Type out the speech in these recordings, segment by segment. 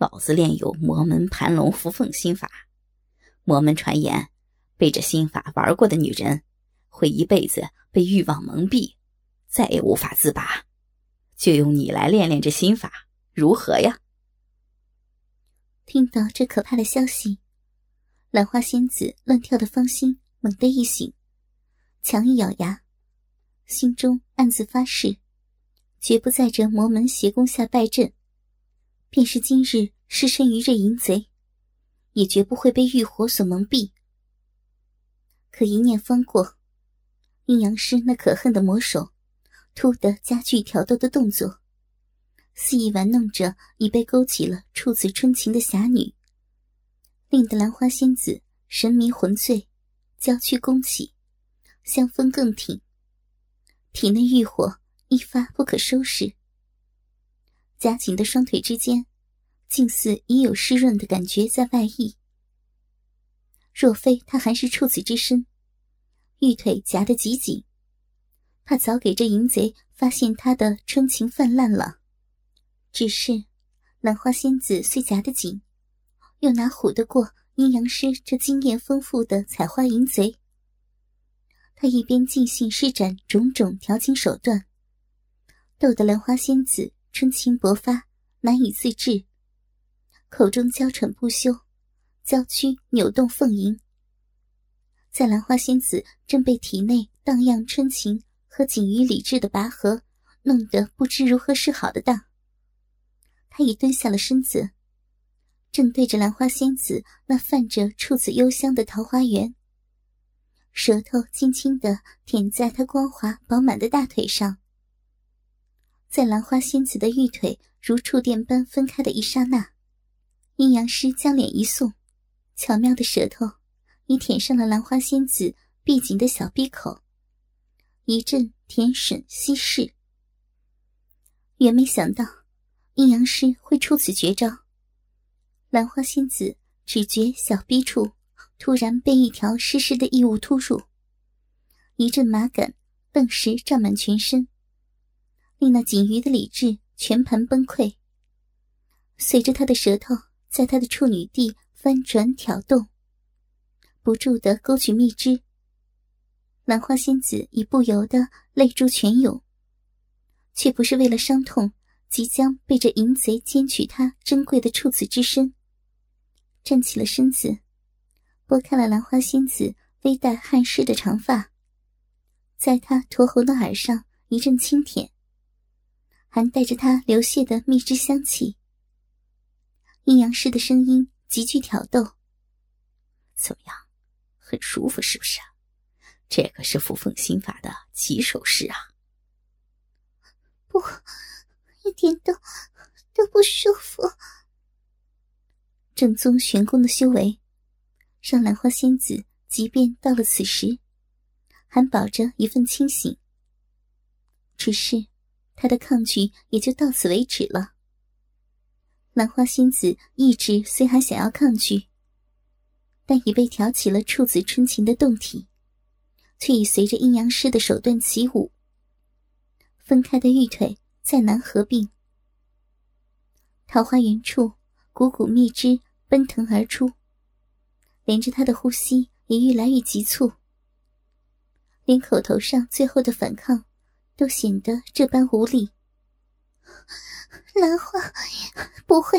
老子练有魔门盘龙伏凤心法。魔门传言，被这心法玩过的女人，会一辈子被欲望蒙蔽，再也无法自拔。就用你来练练这心法，如何呀？听到这可怕的消息，兰花仙子乱跳的芳心猛地一醒，强一咬牙，心中暗自发誓，绝不在这魔门邪功下败阵。便是今日失身于这淫贼，也绝不会被欲火所蒙蔽。可一念方过，阴阳师那可恨的魔手。突的加剧挑逗的动作，肆意玩弄着已被勾起了处子春情的侠女，令得兰花仙子神迷魂醉，娇躯弓起，香风更挺，体内欲火一发不可收拾。夹紧的双腿之间，竟似已有湿润的感觉在外溢。若非他还是处子之身，玉腿夹得极紧。怕早给这淫贼发现他的春情泛滥了，只是兰花仙子虽夹得紧，又哪唬得过阴阳师这经验丰富的采花淫贼？他一边尽兴施展种种调情手段，逗得兰花仙子春情勃发，难以自制，口中娇喘不休，娇躯扭动凤吟。在兰花仙子正被体内荡漾春情。和仅于理智的拔河，弄得不知如何是好的当。他已蹲下了身子，正对着兰花仙子那泛着处子幽香的桃花源，舌头轻轻的舔在她光滑饱满的大腿上。在兰花仙子的玉腿如触电般分开的一刹那，阴阳师将脸一送，巧妙的舌头已舔上了兰花仙子闭紧的小闭口。一阵甜吮稀释，原没想到阴阳师会出此绝招。兰花仙子只觉小逼处突然被一条湿湿的异物突入，一阵麻感顿时胀满全身，令那仅余的理智全盘崩溃。随着他的舌头在他的处女地翻转挑动，不住的勾取蜜汁。兰花仙子已不由得泪珠全涌，却不是为了伤痛即将被这淫贼奸取她珍贵的处子之身，站起了身子，拨开了兰花仙子微带汗湿的长发，在她驼红的耳上一阵轻舔，还带着它流泻的蜜汁香气。阴阳师的声音极具挑逗：“怎么样，很舒服是不是？”这可是扶凤心法的起手式啊！不，一点都都不舒服。正宗玄功的修为，让兰花仙子即便到了此时，还保着一份清醒。只是他的抗拒也就到此为止了。兰花仙子意志虽还想要抗拒，但已被挑起了处子春情的动体。却已随着阴阳师的手段起舞，分开的玉腿再难合并。桃花源处，股股蜜汁奔腾而出，连着他的呼吸也愈来愈急促，连口头上最后的反抗都显得这般无力。兰花不会，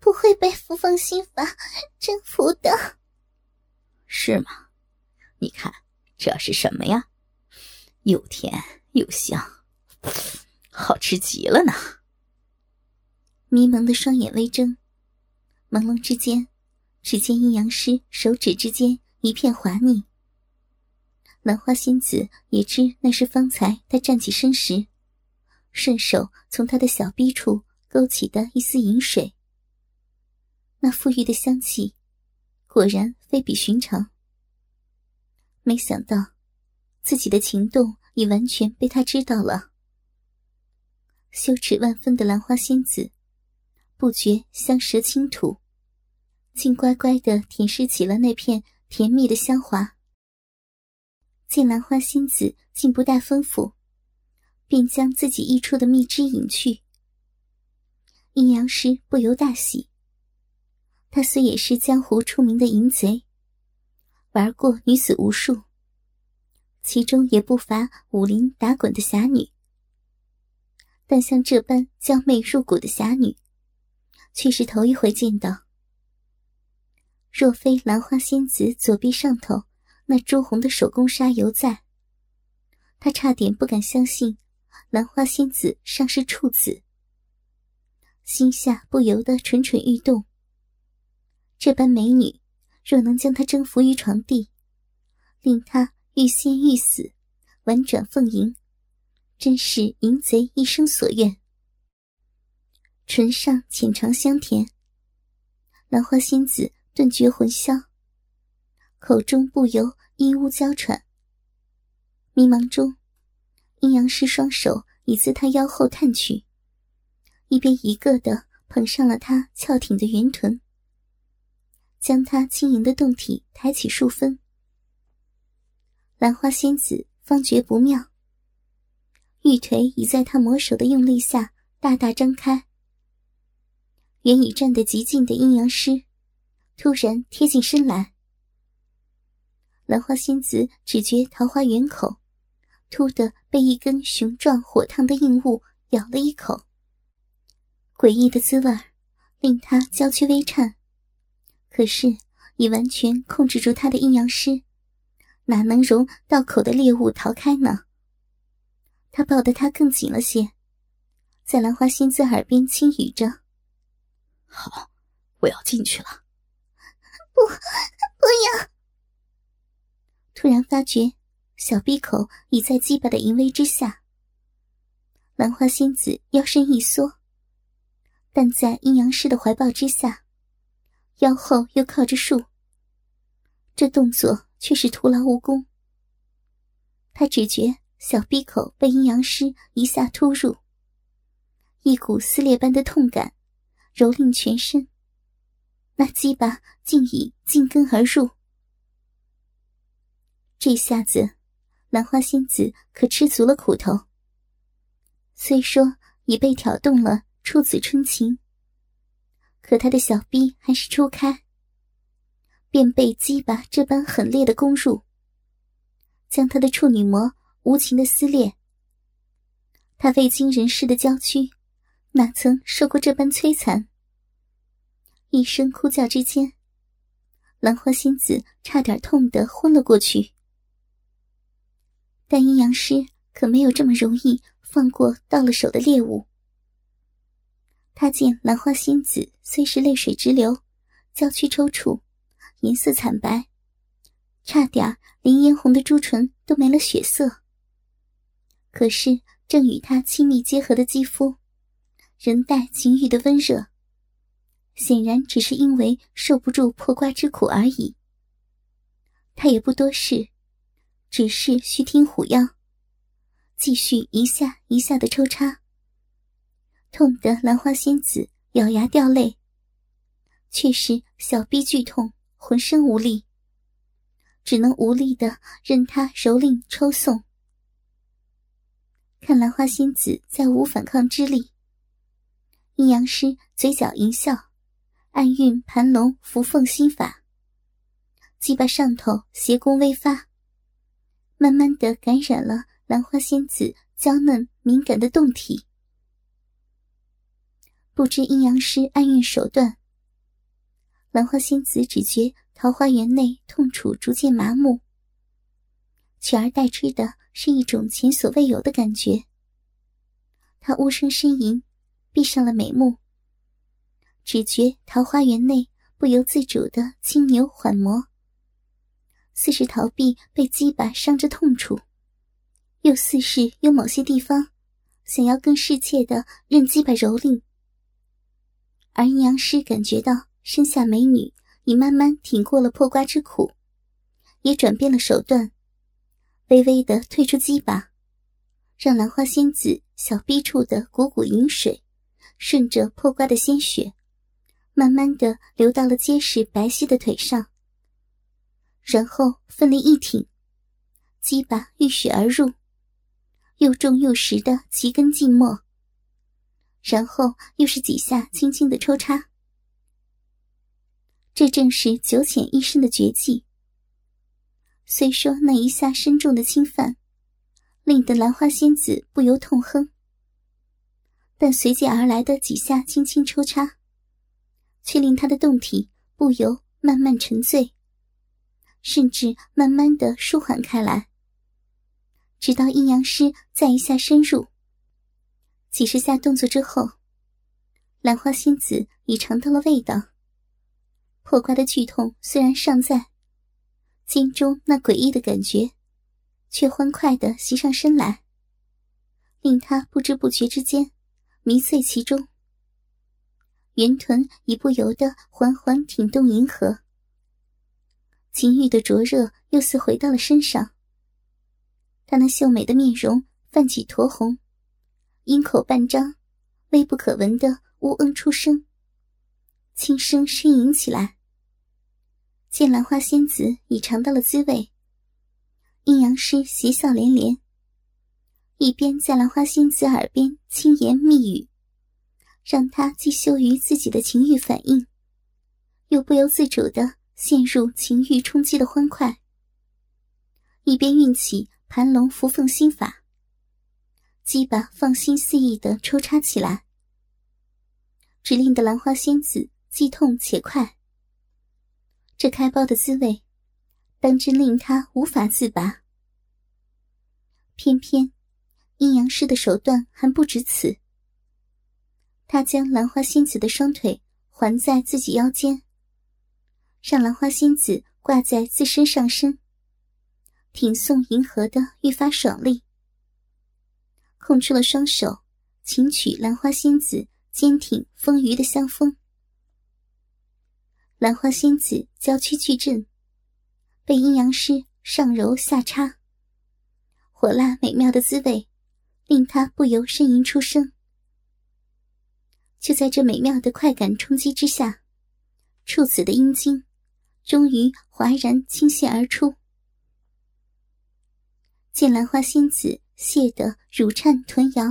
不会被扶风心法征服的，是吗？你看，这是什么呀？又甜又香，好吃极了呢！迷蒙的双眼微睁，朦胧之间，只见阴阳师手指之间一片滑腻。兰花仙子也知那是方才他站起身时，顺手从他的小臂处勾起的一丝饮水。那馥郁的香气，果然非比寻常。没想到，自己的情动已完全被他知道了。羞耻万分的兰花仙子，不觉香舌轻吐，竟乖乖的舔舐起了那片甜蜜的香滑。见兰花仙子竟不带吩咐，便将自己溢出的蜜汁饮去。阴阳师不由大喜。他虽也是江湖出名的淫贼，玩过女子无数，其中也不乏武林打滚的侠女，但像这般娇媚入骨的侠女，却是头一回见到。若非兰花仙子左臂上头那朱红的手工纱犹在，他差点不敢相信兰花仙子尚是处子，心下不由得蠢蠢欲动。这般美女，若能将他征服于床地，令他欲仙欲死，婉转奉迎，真是淫贼一生所愿。唇上浅尝香甜，兰花仙子。顿觉魂消，口中不由一呜娇喘。迷茫中，阴阳师双手已自他腰后探去，一边一个的捧上了他翘挺的圆臀，将他轻盈的胴体抬起数分。兰花仙子方觉不妙，玉腿已在他魔手的用力下大大张开，原已站得极近的阴阳师。突然贴近身来，兰花仙子只觉桃花源口突的被一根雄壮火烫的硬物咬了一口，诡异的滋味令她娇躯微颤。可是已完全控制住她的阴阳师，哪能容到口的猎物逃开呢？他抱得她更紧了些，在兰花仙子耳边轻语着：“好，我要进去了。”不，不要！突然发觉小闭口已在鸡巴的淫威之下，兰花仙子腰身一缩，但在阴阳师的怀抱之下，腰后又靠着树，这动作却是徒劳无功。他只觉小闭口被阴阳师一下突入，一股撕裂般的痛感蹂躏全身。那鸡巴竟已进根而入，这下子，兰花仙子可吃足了苦头。虽说已被挑动了处子春情，可她的小臂还是初开，便被鸡巴这般狠烈的攻入，将她的处女膜无情的撕裂。她未经人事的娇躯，哪曾受过这般摧残？一声哭叫之间，兰花仙子差点痛得昏了过去。但阴阳师可没有这么容易放过到了手的猎物。他见兰花仙子虽是泪水直流，娇躯抽搐，颜色惨白，差点连嫣红的朱唇都没了血色。可是正与他亲密结合的肌肤，仍带情欲的温热。显然只是因为受不住破瓜之苦而已。他也不多事，只是虚听虎腰，继续一下一下的抽插，痛得兰花仙子咬牙掉泪，却是小臂剧痛，浑身无力，只能无力的任他蹂躏抽送。看兰花仙子再无反抗之力，阴阳师嘴角一笑。暗运盘龙伏凤心法，鸡巴上头邪功微发，慢慢的感染了兰花仙子娇嫩敏感的胴体。不知阴阳师暗运手段，兰花仙子只觉桃花源内痛楚逐渐麻木，取而代之的是一种前所未有的感觉。她无声呻吟，闭上了美目。只觉桃花源内不由自主的轻扭缓磨，似是逃避被鸡巴伤着痛楚，又似是有某些地方想要更适切的任鸡巴蹂躏。而阴阳师感觉到身下美女已慢慢挺过了破瓜之苦，也转变了手段，微微的退出鸡巴，让兰花仙子小臂处的股股饮水顺着破瓜的鲜血。慢慢的流到了结实白皙的腿上，然后奋力一挺，鸡巴浴血而入，又重又实的齐根浸没，然后又是几下轻轻的抽插。这正是九浅一深的绝技。虽说那一下深重的侵犯，令得兰花仙子不由痛哼，但随即而来的几下轻轻抽插，却令她的动体不由慢慢沉醉，甚至慢慢的舒缓开来。直到阴阳师再一下深入，几十下动作之后，兰花仙子已尝到了味道。破瓜的剧痛虽然尚在，心中那诡异的感觉，却欢快的袭上身来，令他不知不觉之间迷醉其中。圆臀已不由得缓缓挺动银河，情欲的灼热又似回到了身上。他那秀美的面容泛起酡红，阴口半张，微不可闻的呜嗯出声，轻声呻吟起来。见兰花仙子已尝到了滋味，阴阳师喜笑连连，一边在兰花仙子耳边轻言密语，让她既羞于自己的情欲反应，又不由自主的陷入情欲冲击的欢快，一边运起盘龙伏凤心法，鸡巴放心肆意的抽插起来，只令得兰花仙子既痛且快。这开包的滋味，当真令他无法自拔。偏偏阴阳师的手段还不止此，他将兰花仙子的双腿环在自己腰间，让兰花仙子挂在自身上身，挺送银河的愈发爽利。空出了双手，请取兰花仙子坚挺丰腴的香风。兰花仙子娇躯巨震，被阴阳师上揉下插，火辣美妙的滋味令她不由呻吟出声。就在这美妙的快感冲击之下，处子的阴茎终于哗然倾泻而出。见兰花仙子泄得乳颤臀摇，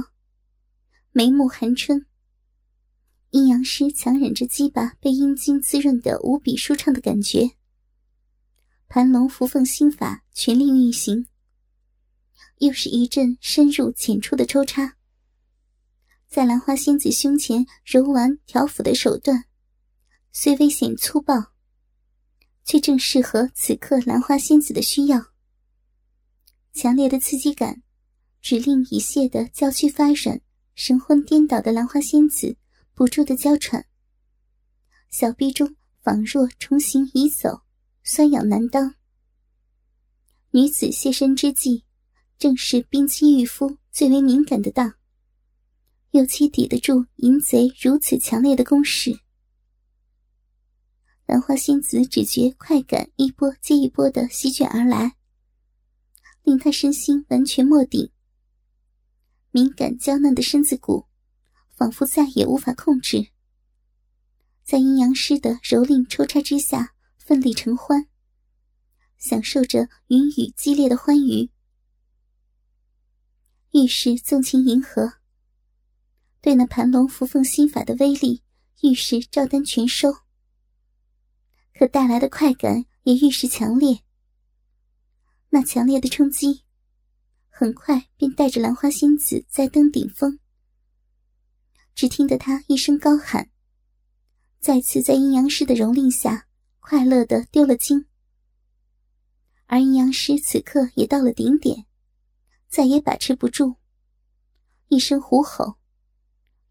眉目含春。阴阳师强忍着鸡巴被阴茎滋润的无比舒畅的感觉，盘龙伏凤心法全力运行，又是一阵深入浅出的抽插。在兰花仙子胸前揉玩挑抚的手段，虽危险粗暴，却正适合此刻兰花仙子的需要。强烈的刺激感，指令已泄的娇躯发软、神魂颠倒的兰花仙子。不住的娇喘，小臂中仿若重行已走，酸痒难当。女子卸身之际，正是冰肌玉肤最为敏感的当，又岂抵得住淫贼如此强烈的攻势？兰花仙子只觉快感一波接一波的席卷而来，令她身心完全没顶，敏感娇嫩的身子骨。仿佛再也无法控制，在阴阳师的蹂躏抽插之下，奋力成欢，享受着云雨激烈的欢愉。遇是纵情迎合，对那盘龙伏凤心法的威力，愈是照单全收。可带来的快感也愈是强烈。那强烈的冲击，很快便带着兰花仙子在登顶峰。只听得他一声高喊，再次在阴阳师的蹂躏下，快乐的丢了精。而阴阳师此刻也到了顶点，再也把持不住，一声虎吼，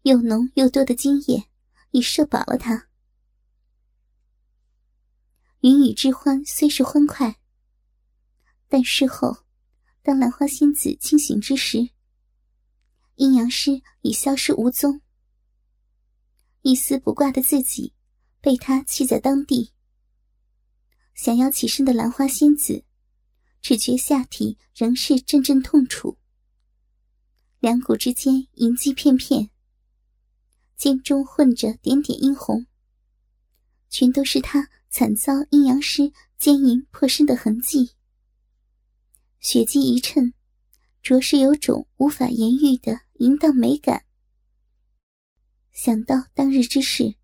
又浓又多的精液已射饱了他。云雨之欢虽是欢快，但事后，当兰花仙子清醒之时，阴阳师已消失无踪。一丝不挂的自己，被他弃在当地。想要起身的兰花仙子，只觉下体仍是阵阵痛楚，两股之间银迹片片，肩中混着点点殷红，全都是他惨遭阴阳师奸淫破身的痕迹。血迹一衬，着实有种无法言喻的淫荡美感。想到当日之事，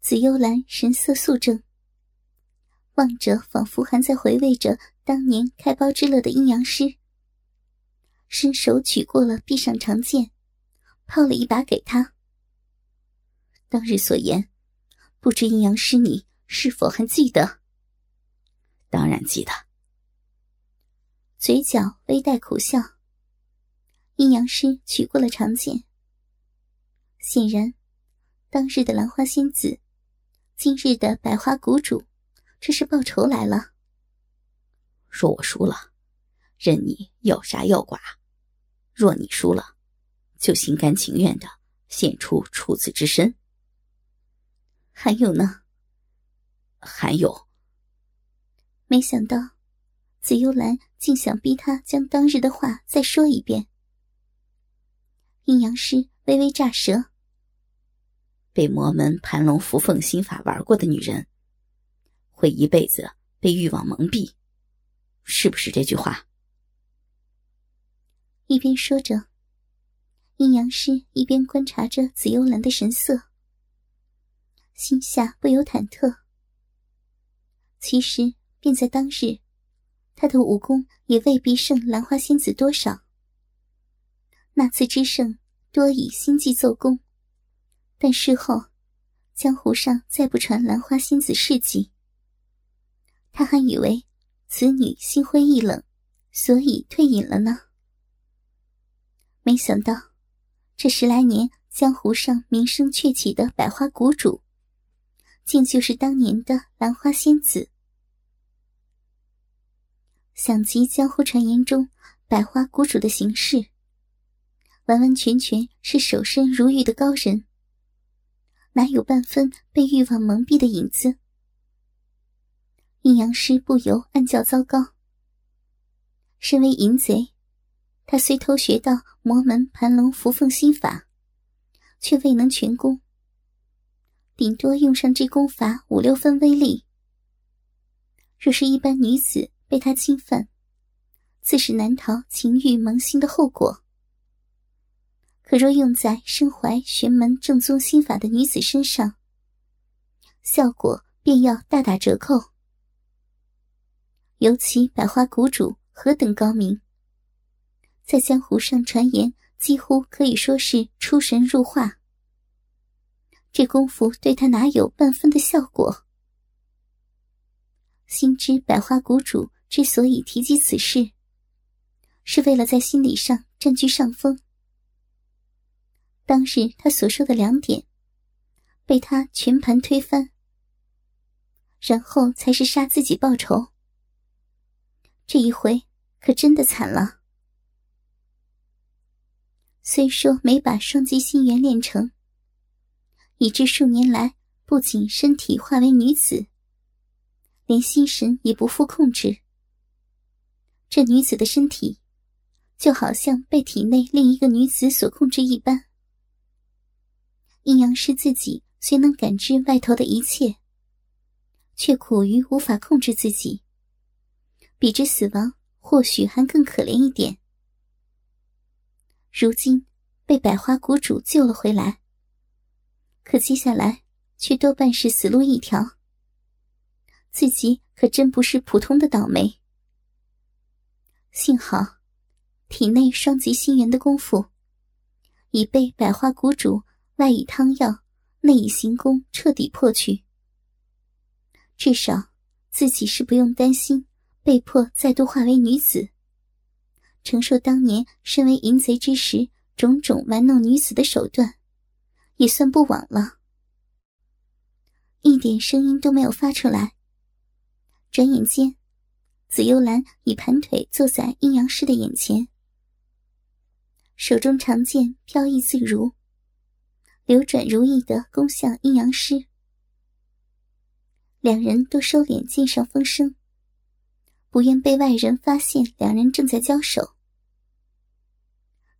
紫幽兰神色肃正，望着仿佛还在回味着当年开包之乐的阴阳师，伸手取过了臂上长剑，抛了一把给他。当日所言，不知阴阳师你是否还记得？当然记得。嘴角微带苦笑。阴阳师取过了长剑。显然，当日的兰花仙子，今日的百花谷主，这是报仇来了。若我输了，任你要杀要剐；若你输了，就心甘情愿的献出处子之身。还有呢？还有。没想到，紫幽兰竟想逼他将当日的话再说一遍。阴阳师微微乍舌。被魔门盘龙伏凤心法玩过的女人，会一辈子被欲望蒙蔽，是不是这句话？一边说着，阴阳师一边观察着紫幽兰的神色，心下不由忐忑。其实，便在当日，他的武功也未必胜兰花仙子多少。那次之胜，多以心计奏功。但事后，江湖上再不传兰花仙子事迹。他还以为此女心灰意冷，所以退隐了呢。没想到，这十来年江湖上名声鹊起的百花谷主，竟就是当年的兰花仙子。想及江湖传言中百花谷主的行事，完完全全是守身如玉的高人。哪有半分被欲望蒙蔽的影子？阴阳师不由暗叫糟糕。身为淫贼，他虽偷学到魔门盘龙伏凤心法，却未能全功，顶多用上这功法五六分威力。若是一般女子被他侵犯，自是难逃情欲萌心的后果。可若用在身怀玄门正宗心法的女子身上，效果便要大打折扣。尤其百花谷主何等高明，在江湖上传言几乎可以说是出神入化。这功夫对他哪有半分的效果？心知百花谷主之所以提及此事，是为了在心理上占据上风。当日他所说的两点，被他全盘推翻，然后才是杀自己报仇。这一回可真的惨了。虽说没把双极心元练成，以致数年来不仅身体化为女子，连心神也不复控制。这女子的身体，就好像被体内另一个女子所控制一般。阴阳师自己虽能感知外头的一切，却苦于无法控制自己。比之死亡，或许还更可怜一点。如今被百花谷主救了回来，可接下来却多半是死路一条。自己可真不是普通的倒霉。幸好，体内双极心元的功夫已被百花谷主。外以汤药，内以行宫，彻底破去。至少自己是不用担心被迫再度化为女子，承受当年身为淫贼之时种种玩弄女子的手段，也算不枉了。一点声音都没有发出来。转眼间，紫幽兰已盘腿坐在阴阳师的眼前，手中长剑飘逸自如。流转如意的攻向阴阳师，两人都收敛剑上风声，不愿被外人发现两人正在交手。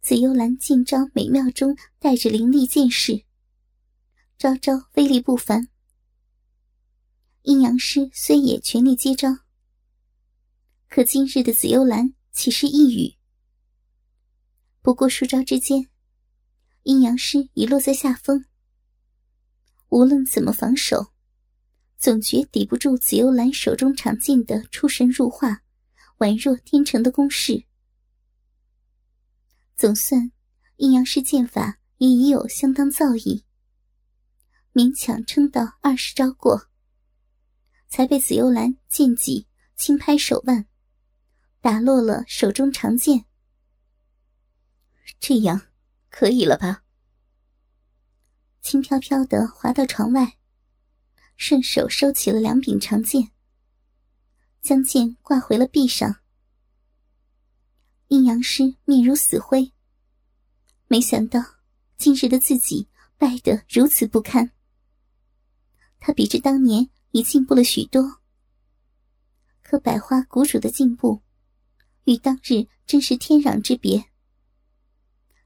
紫幽兰剑招美妙中带着凌厉剑势，招招威力不凡。阴阳师虽也全力接招，可今日的紫幽兰岂是一语？不过数招之间。阴阳师已落在下风，无论怎么防守，总觉抵不住紫幽兰手中长剑的出神入化、宛若天成的攻势。总算，阴阳师剑法也已有相当造诣，勉强撑到二十招过，才被紫幽兰剑戟轻拍手腕，打落了手中长剑。这样，可以了吧？轻飘飘的滑到床外，顺手收起了两柄长剑，将剑挂回了壁上。阴阳师面如死灰，没想到今日的自己败得如此不堪。他比之当年已进步了许多，可百花谷主的进步，与当日真是天壤之别。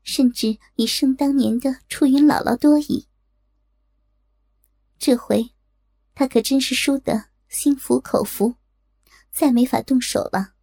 甚至已胜当年的初云姥姥多矣。这回，他可真是输得心服口服，再没法动手了。